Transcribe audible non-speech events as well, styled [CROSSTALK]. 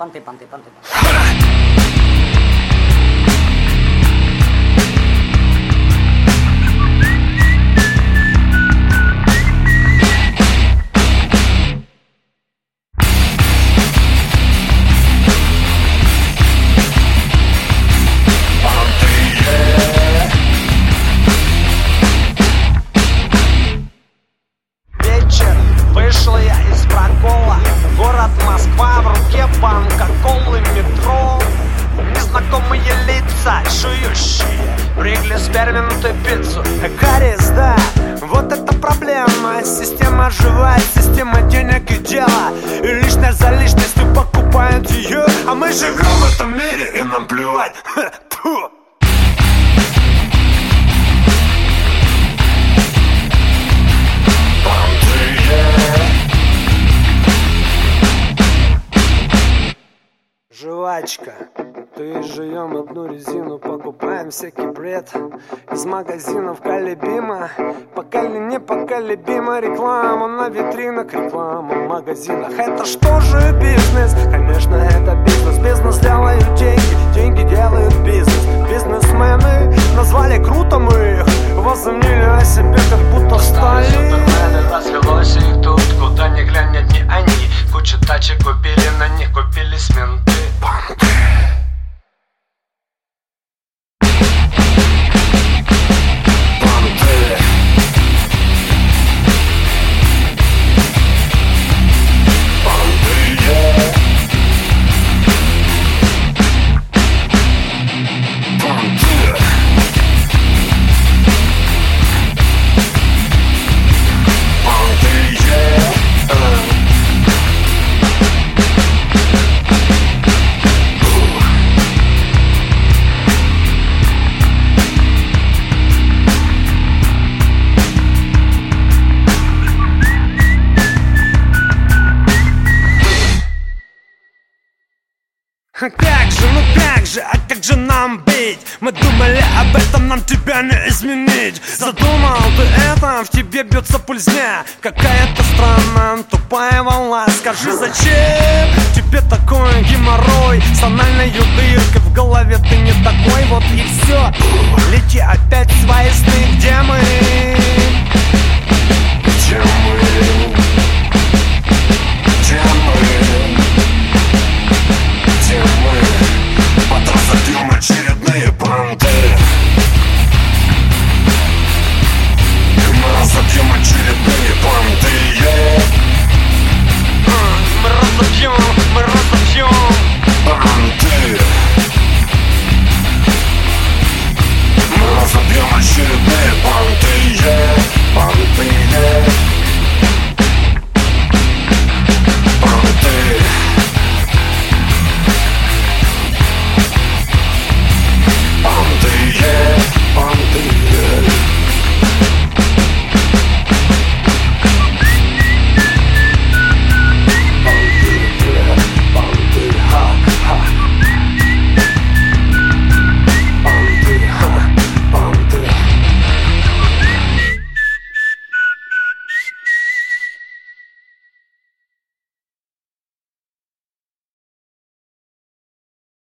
понты, понты, понты. Вечер, вышел Москва, в руке банка колы метро. Незнакомые лица, жующие Пригли сперминутую пиццу. Харрис, да, вот это проблема. Система живая, система денег и дела. И личность за личностью покупают ее А мы живем в этом мире и нам плевать. [LAUGHS] Ха, Жвачка, ты живем одну резину, покупаем всякий бред. Из магазинов колебима, поколебима реклама На витринах реклама в магазинах. Это что же бизнес? Конечно это бизнес Бизнес делают деньги, деньги А Как же, ну как же, а как же нам быть? Мы думали об этом, нам тебя не изменить. Задумал ты это, в тебе бьется пульсня. Какая-то странная тупая волна. Скажи, зачем тебе такой геморрой? С анальной дыркой в голове ты не такой, вот и все Лети опять